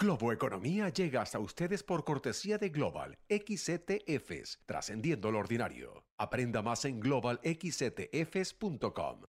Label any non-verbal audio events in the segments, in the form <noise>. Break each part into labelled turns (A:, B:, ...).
A: Globo Economía llega hasta ustedes por cortesía de Global XETFs, trascendiendo lo ordinario. Aprenda más en globalxetfs.com.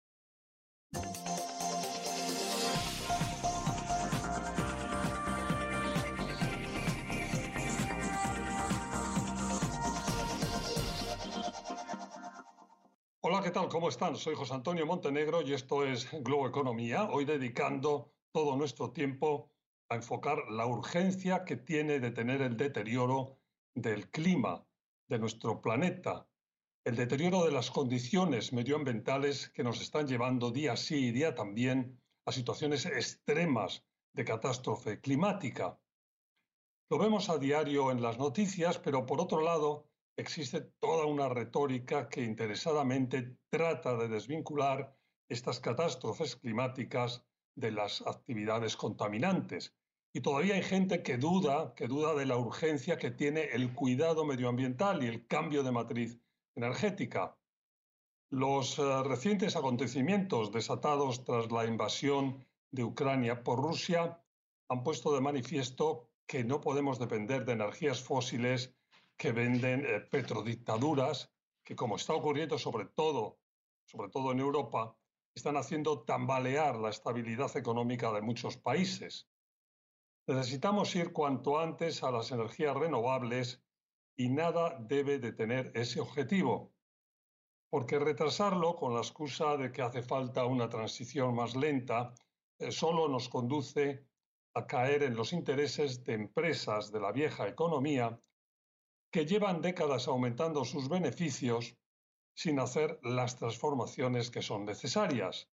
B: Hola, ¿qué tal? ¿Cómo están? Soy José Antonio Montenegro y esto es Globo Economía, hoy dedicando todo nuestro tiempo a enfocar la urgencia que tiene de tener el deterioro del clima de nuestro planeta, el deterioro de las condiciones medioambientales que nos están llevando día sí y día también a situaciones extremas de catástrofe climática. Lo vemos a diario en las noticias, pero por otro lado existe toda una retórica que interesadamente trata de desvincular estas catástrofes climáticas de las actividades contaminantes, y todavía hay gente que duda, que duda de la urgencia que tiene el cuidado medioambiental y el cambio de matriz energética. Los eh, recientes acontecimientos desatados tras la invasión de Ucrania por Rusia han puesto de manifiesto que no podemos depender de energías fósiles que venden eh, petrodictaduras, que como está ocurriendo sobre todo, sobre todo en Europa, están haciendo tambalear la estabilidad económica de muchos países. Necesitamos ir cuanto antes a las energías renovables y nada debe detener ese objetivo, porque retrasarlo con la excusa de que hace falta una transición más lenta eh, solo nos conduce a caer en los intereses de empresas de la vieja economía que llevan décadas aumentando sus beneficios sin hacer las transformaciones que son necesarias.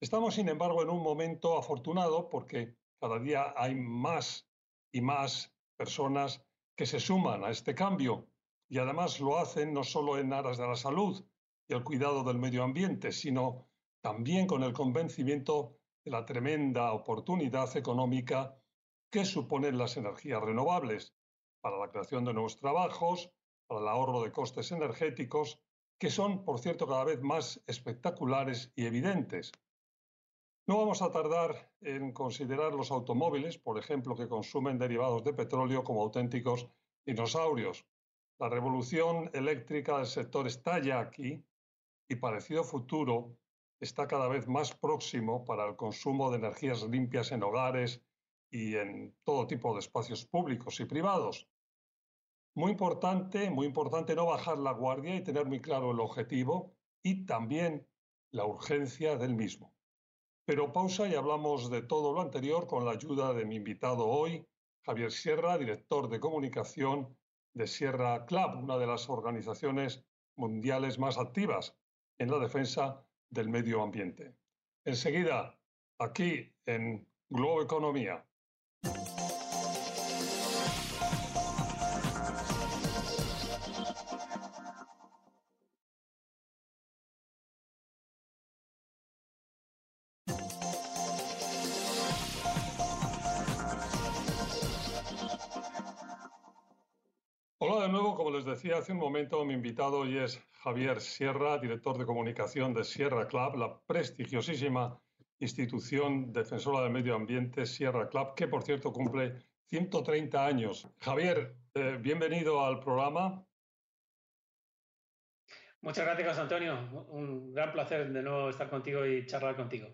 B: Estamos, sin embargo, en un momento afortunado porque cada día hay más y más personas que se suman a este cambio y además lo hacen no solo en aras de la salud y el cuidado del medio ambiente, sino también con el convencimiento de la tremenda oportunidad económica que suponen las energías renovables para la creación de nuevos trabajos, para el ahorro de costes energéticos, que son, por cierto, cada vez más espectaculares y evidentes. No vamos a tardar en considerar los automóviles, por ejemplo, que consumen derivados de petróleo como auténticos dinosaurios. La revolución eléctrica del sector está ya aquí y parecido futuro está cada vez más próximo para el consumo de energías limpias en hogares y en todo tipo de espacios públicos y privados. Muy importante, muy importante no bajar la guardia y tener muy claro el objetivo y también la urgencia del mismo. Pero pausa y hablamos de todo lo anterior con la ayuda de mi invitado hoy, Javier Sierra, director de comunicación de Sierra Club, una de las organizaciones mundiales más activas en la defensa del medio ambiente. Enseguida, aquí en Globo Economía. De nuevo, como les decía hace un momento, mi invitado hoy es Javier Sierra, director de comunicación de Sierra Club, la prestigiosísima institución defensora del medio ambiente Sierra Club, que por cierto cumple 130 años. Javier, eh, bienvenido al programa.
C: Muchas gracias, Antonio. Un gran placer de nuevo estar contigo y charlar contigo.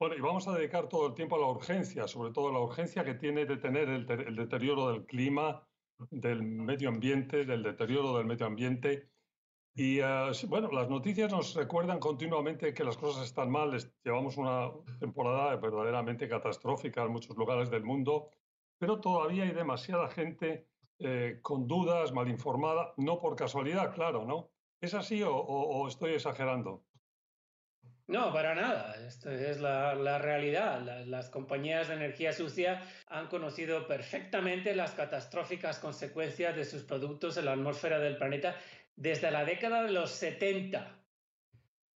B: Bueno, y vamos a dedicar todo el tiempo a la urgencia, sobre todo la urgencia que tiene de tener el deterioro del clima, del medio ambiente, del deterioro del medio ambiente. Y eh, bueno, las noticias nos recuerdan continuamente que las cosas están mal. Llevamos una temporada verdaderamente catastrófica en muchos lugares del mundo, pero todavía hay demasiada gente eh, con dudas, mal informada, no por casualidad, claro, ¿no? ¿Es así o estoy exagerando?
C: No, para nada. Esto es la, realidad. las compañías de energía sucia han conocido perfectamente las catastróficas consecuencias de sus productos en la atmósfera del planeta desde la década de los 70.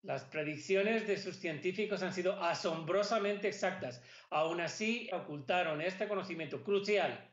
C: Las predicciones de sus científicos han sido asombrosamente exactas. Aún así, ocultaron este conocimiento crucial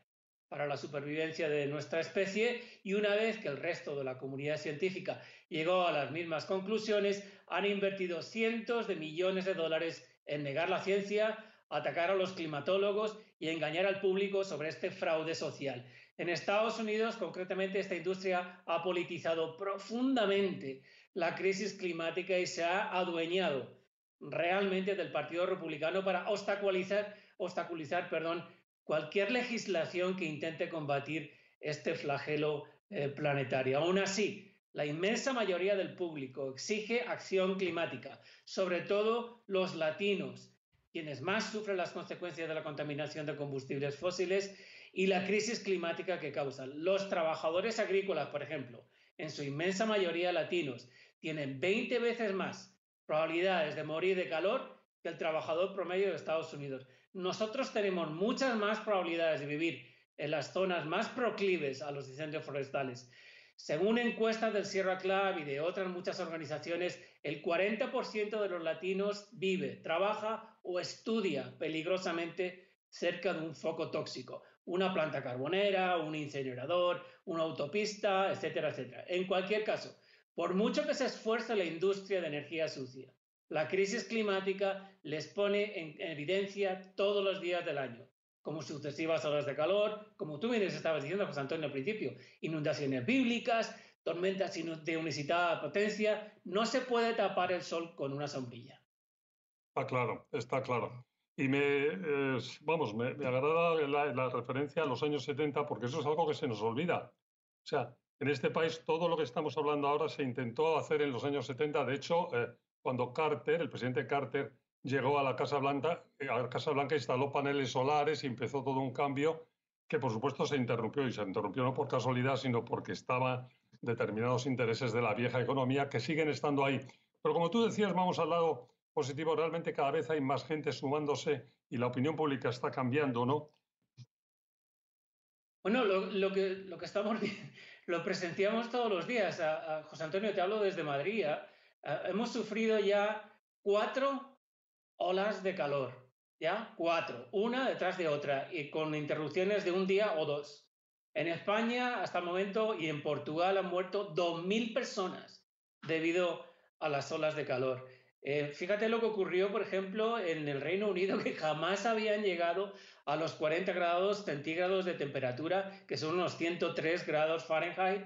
C: para la supervivencia de nuestra especie y una vez que el resto de la comunidad científica llegó a las mismas conclusiones, han invertido cientos de millones de dólares en negar la ciencia, atacar a los climatólogos y engañar al público sobre este fraude social. En Estados Unidos, concretamente, esta industria ha politizado profundamente la crisis climática y se ha adueñado realmente del Partido Republicano para obstaculizar, obstaculizar perdón, cualquier legislación que intente combatir este flagelo eh, planetario. Aún así, la inmensa mayoría del público exige acción climática, sobre todo los latinos, quienes más sufren las consecuencias de la contaminación de combustibles fósiles y la crisis climática que causan. Los trabajadores agrícolas, por ejemplo, en su inmensa mayoría latinos, tienen 20 veces más probabilidades de morir de calor que el trabajador promedio de Estados Unidos. Nosotros tenemos muchas más probabilidades de vivir en las zonas más proclives a los incendios forestales. Según encuestas del Sierra Club y de otras muchas organizaciones, el 40% de los latinos vive, trabaja o estudia peligrosamente cerca de un foco tóxico, una planta carbonera, un incinerador, una autopista, etcétera, etcétera. En cualquier caso, por mucho que se esfuerce la industria de energía sucia, la crisis climática les pone en evidencia todos los días del año, como sucesivas olas de calor, como tú bien estabas diciendo, José Antonio, al principio, inundaciones bíblicas, tormentas de unicitada potencia. No se puede tapar el sol con una sombrilla.
B: Está claro, está claro. Y me, vamos, me, agrada la, la, referencia a los años 70 porque eso es algo que se nos olvida. O sea, en este país todo lo que estamos hablando ahora se intentó hacer en los años 70. De hecho, eh, cuando Carter, el presidente Carter, llegó a la Casa Blanca, eh, a la Casa Blanca instaló paneles solares y empezó todo un cambio que por supuesto se interrumpió y se interrumpió no por casualidad, sino porque estaban determinados intereses de la vieja economía que siguen estando ahí. Pero como tú decías, vamos al lado positivo, realmente cada vez hay más gente sumándose y la opinión pública está cambiando, ¿no?
C: Bueno, lo, que, lo que estamos <laughs> lo presenciamos todos los días. José Antonio, te hablo desde Madrid. Hemos sufrido ya cuatro olas de calor, ¿ya? Cuatro, una detrás de otra, y con interrupciones de un día o dos. En España, hasta el momento, y en Portugal han muerto 2.000 personas debido a las olas de calor. Eh, fíjate lo que ocurrió, por ejemplo, en el Reino Unido, <laughs> que jamás habían llegado a los 40 grados centígrados de temperatura, que son unos 103 grados Fahrenheit.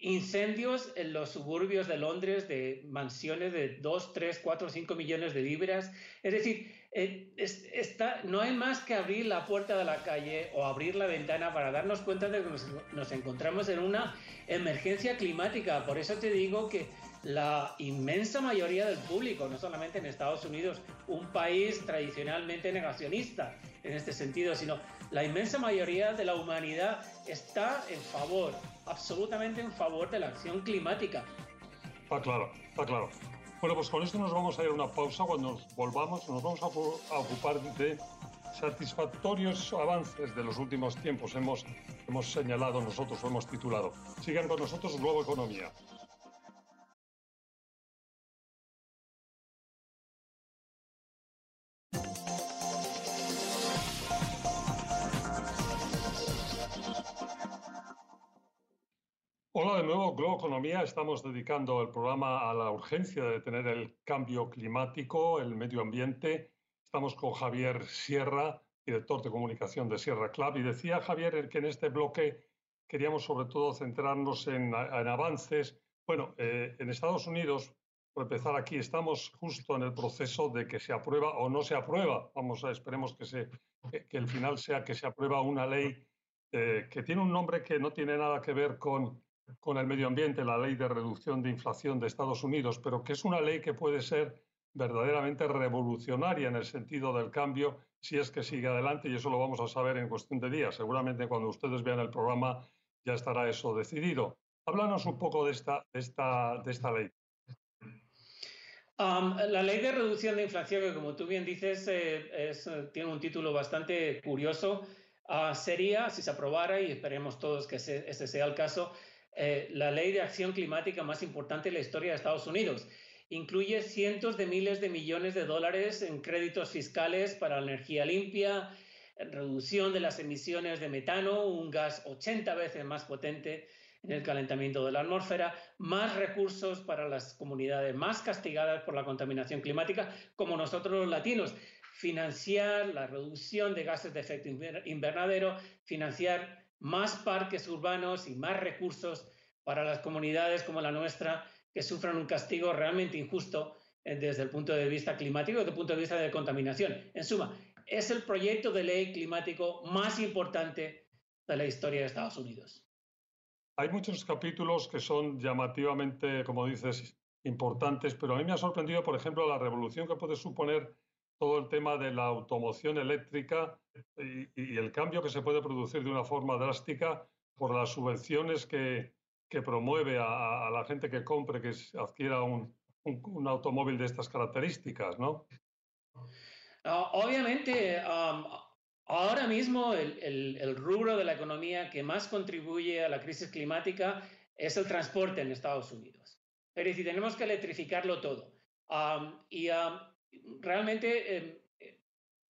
C: Incendios en los suburbios de Londres de mansiones de 2, 3, 4, 5 millones de libras. Es decir, eh, está, no hay más que abrir la puerta de la calle o abrir la ventana para darnos cuenta de que nos encontramos en una emergencia climática. Por eso te digo que la inmensa mayoría del público, no solamente en Estados Unidos, un país tradicionalmente negacionista en este sentido, sino la inmensa mayoría de la humanidad está en favor, absolutamente en favor de la acción climática.
B: Está claro, está claro. Bueno, pues con esto nos vamos a ir a una pausa. Cuando nos volvamos, nos vamos a ocupar de satisfactorios avances de los últimos tiempos. Hemos, hemos señalado nosotros, hemos titulado. Sigan con nosotros Globo Economía. Hola de nuevo, Globo Economía. Estamos dedicando el programa a la urgencia de detener el cambio climático, el medio ambiente. Estamos con Javier Sierra, director de comunicación de Sierra Club. Y decía Javier que en este bloque queríamos sobre todo centrarnos en, avances. Bueno, eh, en Estados Unidos, por empezar aquí, estamos justo en el proceso de que se aprueba o no se aprueba. Vamos a esperemos que, se, que el final sea que se aprueba una ley eh, que tiene un nombre que no tiene nada que ver con con el medio ambiente, la ley de reducción de inflación de Estados Unidos, pero que es una ley que puede ser verdaderamente revolucionaria en el sentido del cambio si es que sigue adelante y eso lo vamos a saber en cuestión de días. Seguramente cuando ustedes vean el programa ya estará eso decidido. Háblanos un poco de esta, ley.
C: la ley de reducción de inflación, que como tú bien dices, eh, tiene un título bastante curioso, ah, sería, si se aprobara, y esperemos todos que ese, ese sea el caso, eh, la ley de acción climática más importante de la historia de Estados Unidos. Incluye cientos de miles de millones de dólares en créditos fiscales para la energía limpia, reducción de las emisiones de metano, un gas 80 veces más potente en el calentamiento de la atmósfera, más recursos para las comunidades más castigadas por la contaminación climática, como nosotros los latinos. financiar la reducción de gases de efecto invernadero, financiar más parques urbanos y más recursos para las comunidades como la nuestra que sufran un castigo realmente injusto eh, desde el punto de vista climático, desde el punto de vista de contaminación. En suma, es el proyecto de ley climático más importante de la historia de Estados Unidos.
B: Hay muchos capítulos que son llamativamente, como dices, importantes, pero a mí me ha sorprendido, por ejemplo, la revolución que puede suponer todo el tema de la automoción eléctrica y, el cambio que se puede producir de una forma drástica por las subvenciones que, que promueve a, la gente que compre, que adquiera un, un, automóvil de estas características, ¿no?
C: Ah, obviamente, ahora mismo el, el, rubro de la economía que más contribuye a la crisis climática es el transporte en Estados Unidos. Es decir, tenemos que electrificarlo todo. y realmente em, eh,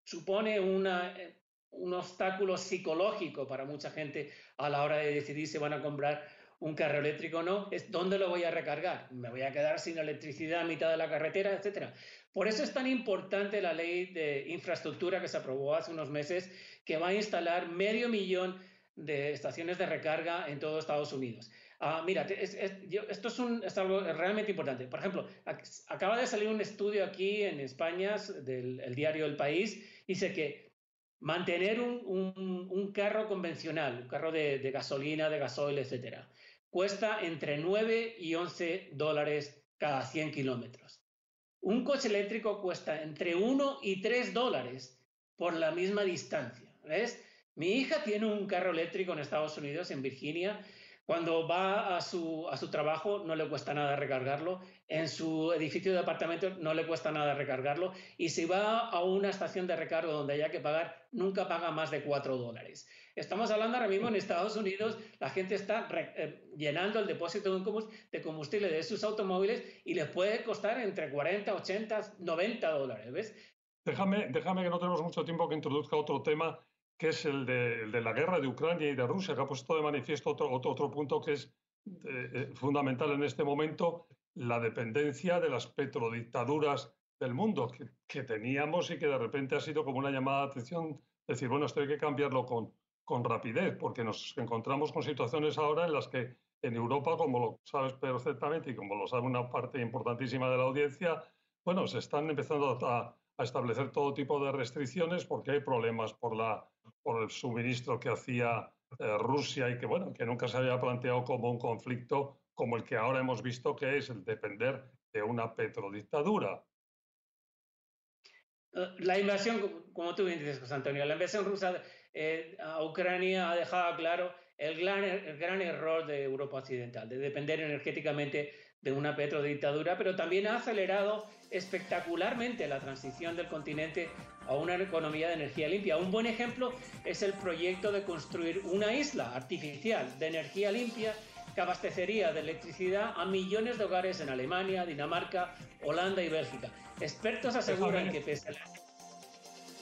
C: supone eh, un obstáculo psicológico para mucha gente a la hora de decidir si van a comprar un carro eléctrico o no, es dónde lo voy a recargar. Me voy a quedar sin electricidad a mitad de la carretera, etcétera. Por eso es tan importante la ley de infraestructura que se aprobó hace unos meses, que va a instalar medio millón de estaciones de recarga en todo Estados Unidos. Ah, mira, esto es, algo realmente importante. Por ejemplo, acaba de salir un estudio aquí en España del diario El País, dice que mantener un, carro convencional, un carro de, gasolina, de gasoil, etcétera, cuesta entre 9 y 11 dólares cada 100 kilómetros. Un coche eléctrico cuesta entre 1 y 3 dólares por la misma distancia. ¿Ves? Mi hija tiene un carro eléctrico en Estados Unidos, en Virginia, cuando va a su, a su trabajo no le cuesta nada recargarlo, en su edificio de apartamento no le cuesta nada recargarlo. Y si va a una estación de recargo donde haya que pagar, nunca paga más de 4 dólares. Estamos hablando ahora mismo en Estados Unidos, la gente está eh, llenando el depósito de combustible de sus automóviles y les puede costar entre 40, 80, 90 dólares, ¿ves?
B: Déjame, déjame que no tenemos mucho tiempo que introduzca otro tema que es el de, la guerra de Ucrania y de Rusia, que ha puesto de manifiesto otro, otro, punto que es eh, eh, fundamental en este momento, la dependencia de las petrodictaduras del mundo que, que, teníamos y que de repente ha sido como una llamada de atención, decir, bueno, esto hay que cambiarlo con, con rapidez, porque nos encontramos con situaciones ahora en las que en Europa, como lo sabes perfectamente y como lo sabe una parte importantísima de la audiencia, bueno, se están empezando a, a establecer todo tipo de restricciones porque hay problemas por, la, por el suministro que hacía eh, Rusia y que, bueno, que nunca se había planteado como un conflicto como el que ahora hemos visto que es el depender de una petrodictadura.
C: Eh, la invasión, como tú bien dices, José Antonio, la invasión rusa eh, a Ucrania ha dejado claro el gran, el gran error de Europa Occidental, de depender energéticamente de una petrodictadura, pero también ha acelerado espectacularmente la transición del continente a una economía de energía limpia. Un buen ejemplo es el proyecto de construir una isla artificial de energía limpia que abastecería de electricidad a millones de hogares en Alemania, Dinamarca, Holanda y Bélgica. Expertos aseguran que pese a la...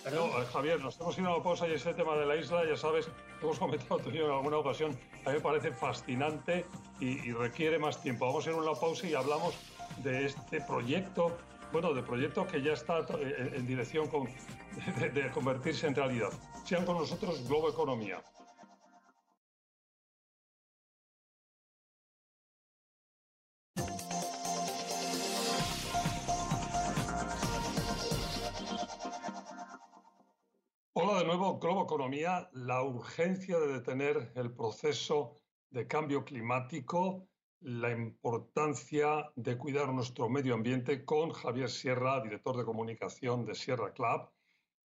B: Eh, Javier, nos hemos ido a una pausa y ese tema de la isla, ya sabes, hemos comentado tú en alguna ocasión, a mí me parece fascinante y, requiere más tiempo. Vamos a ir a una pausa y hablamos de este proyecto bueno, de proyecto que ya está eh, en dirección <laughs> de, convertirse en realidad. Sean con nosotros Globo Economía. Economía. La urgencia de detener el proceso de cambio climático la importancia de cuidar nuestro medio ambiente con Javier Sierra, director de comunicación de Sierra Club.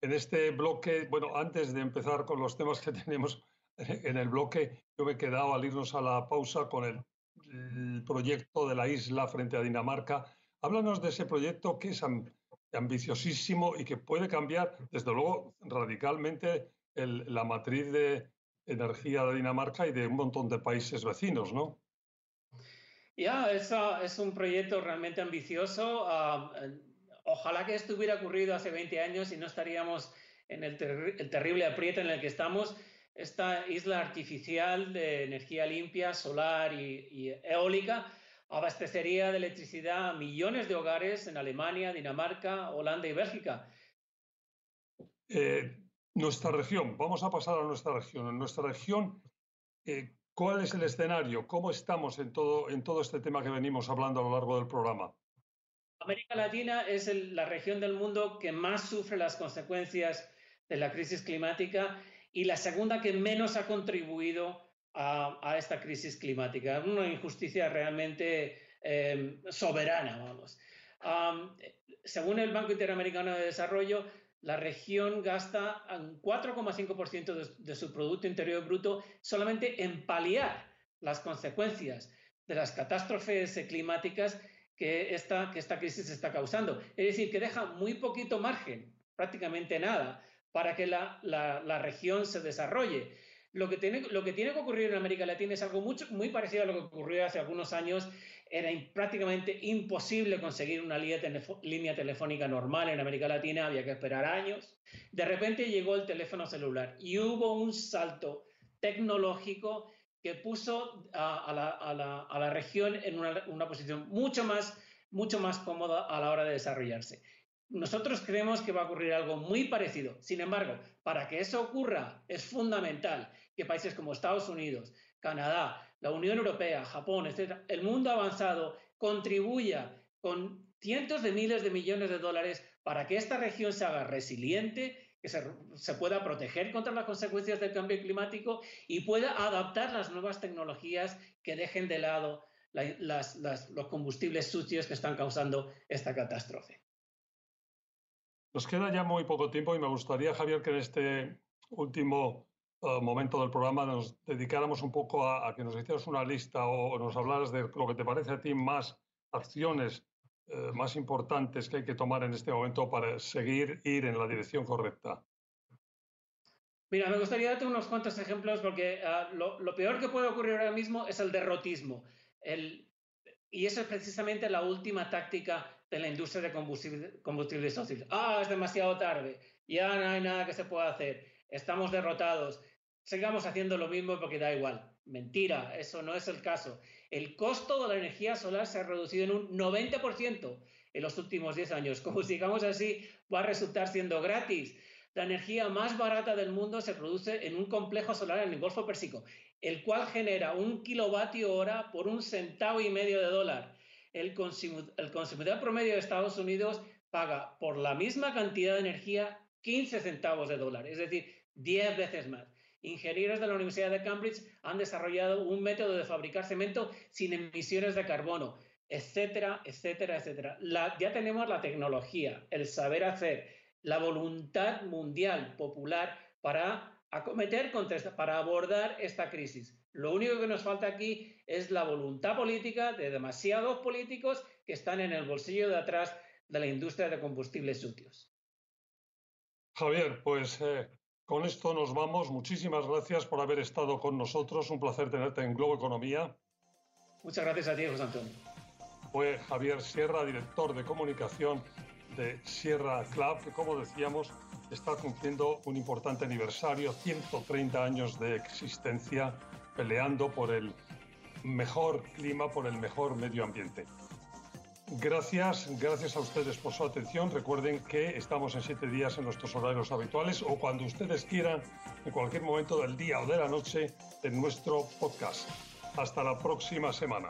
B: En este bloque, bueno, antes de empezar con los temas que <laughs> tenemos en el bloque, yo me he quedado al irnos a la pausa con el, proyecto de la isla frente a Dinamarca. Háblanos de ese proyecto que es ambiciosísimo y que puede cambiar, desde luego, radicalmente la matriz de energía de Dinamarca y de un montón de países vecinos, ¿no?
C: Ya, es un proyecto realmente ambicioso. Ah, ojalá que esto hubiera ocurrido hace 20 años y no estaríamos en el, terrible aprieto en el que estamos. Esta isla artificial de energía limpia, solar y, eólica abastecería de electricidad a millones de hogares en Alemania, Dinamarca, Holanda y Bélgica.
B: Eh, nuestra región, vamos a pasar a nuestra región. En nuestra región, eh, ¿cuál es el escenario? ¿Cómo estamos en todo, en todo este tema que venimos hablando a lo largo del programa?
C: América Latina es la región del mundo que más sufre las consecuencias de la crisis climática y la segunda que menos ha contribuido a, esta crisis climática. Una injusticia realmente em, soberana, vamos. según el Banco Interamericano de Desarrollo, la región gasta un 4,5% de, de su Producto Interior Bruto solamente en paliar las consecuencias de las catástrofes climáticas que esta, que esta crisis está causando. Es decir, que deja muy poquito margen, prácticamente nada, para que la, la, región se desarrolle. Lo que, tiene, lo que tiene que ocurrir en América Latina es algo mucho, muy parecido a lo que ocurrió hace algunos años. Era prácticamente imposible conseguir una línea telefónica normal en América Latina, había que esperar años. De repente llegó el teléfono celular y hubo un salto tecnológico que puso a, la, región en una, una, posición mucho más, mucho más cómoda a la hora de desarrollarse. Nosotros creemos que va a ocurrir algo muy parecido. Sin embargo, para que eso ocurra es fundamental que países como Estados Unidos, Canadá, la Unión Europea, Japón, etc., el mundo avanzado contribuya con cientos de miles de millones de dólares para que esta región se haga resiliente, que se, pueda proteger contra las consecuencias del cambio climático y pueda adaptar las nuevas tecnologías que dejen de lado los combustibles sucios que están causando esta catástrofe.
B: Nos queda ya muy poco tiempo y me gustaría, Javier, que en este último momento del programa nos dedicáramos un poco a, que nos hicieras una lista o, nos hablaras de lo que te parece a ti más acciones eh, más importantes que hay que tomar en este momento para seguir ir en la dirección correcta.
C: Mira, me gustaría darte unos cuantos ejemplos porque ah, lo, lo, peor que puede ocurrir ahora mismo es el derrotismo. El, y eso es precisamente la última táctica de la industria de combustibles fósiles. Ah, es demasiado tarde, ya no hay nada que se pueda hacer, estamos derrotados, sigamos haciendo lo mismo porque da igual. Mentira, eso no es el caso. El costo de la energía solar se ha reducido en un 90% en los últimos 10 años. <laughs> Como sigamos así, va a resultar siendo gratis. La energía más barata del mundo se produce en un complejo solar en el Golfo Pérsico, el cual genera un kilovatio hora por un centavo y medio de dólar el, consumidor, promedio de Estados Unidos paga por la misma cantidad de energía 15 centavos de dólar, es decir, 10 veces más. Ingenieros de la Universidad de Cambridge han desarrollado un método de fabricar cemento sin emisiones de carbono, etcétera, etcétera, etcétera. ya tenemos la tecnología, el saber hacer, la voluntad mundial popular para acometer, para abordar esta crisis. Lo único que nos falta aquí es la voluntad política de demasiados políticos que están en el bolsillo de atrás de la industria de combustibles sucios.
B: Javier, pues eh, con esto nos vamos. Muchísimas gracias por haber estado con nosotros. Un placer tenerte en Globo Economía.
C: Muchas gracias a ti, José Antonio.
B: Fue Javier Sierra, director de comunicación de Sierra Club, que como decíamos está cumpliendo un importante aniversario, 130 años de existencia peleando por el mejor clima, por el mejor medio ambiente. Gracias, gracias a ustedes por su atención. Recuerden que estamos en siete días en nuestros horarios habituales o cuando ustedes quieran, en cualquier momento del día o de la noche, en nuestro podcast. Hasta la próxima semana.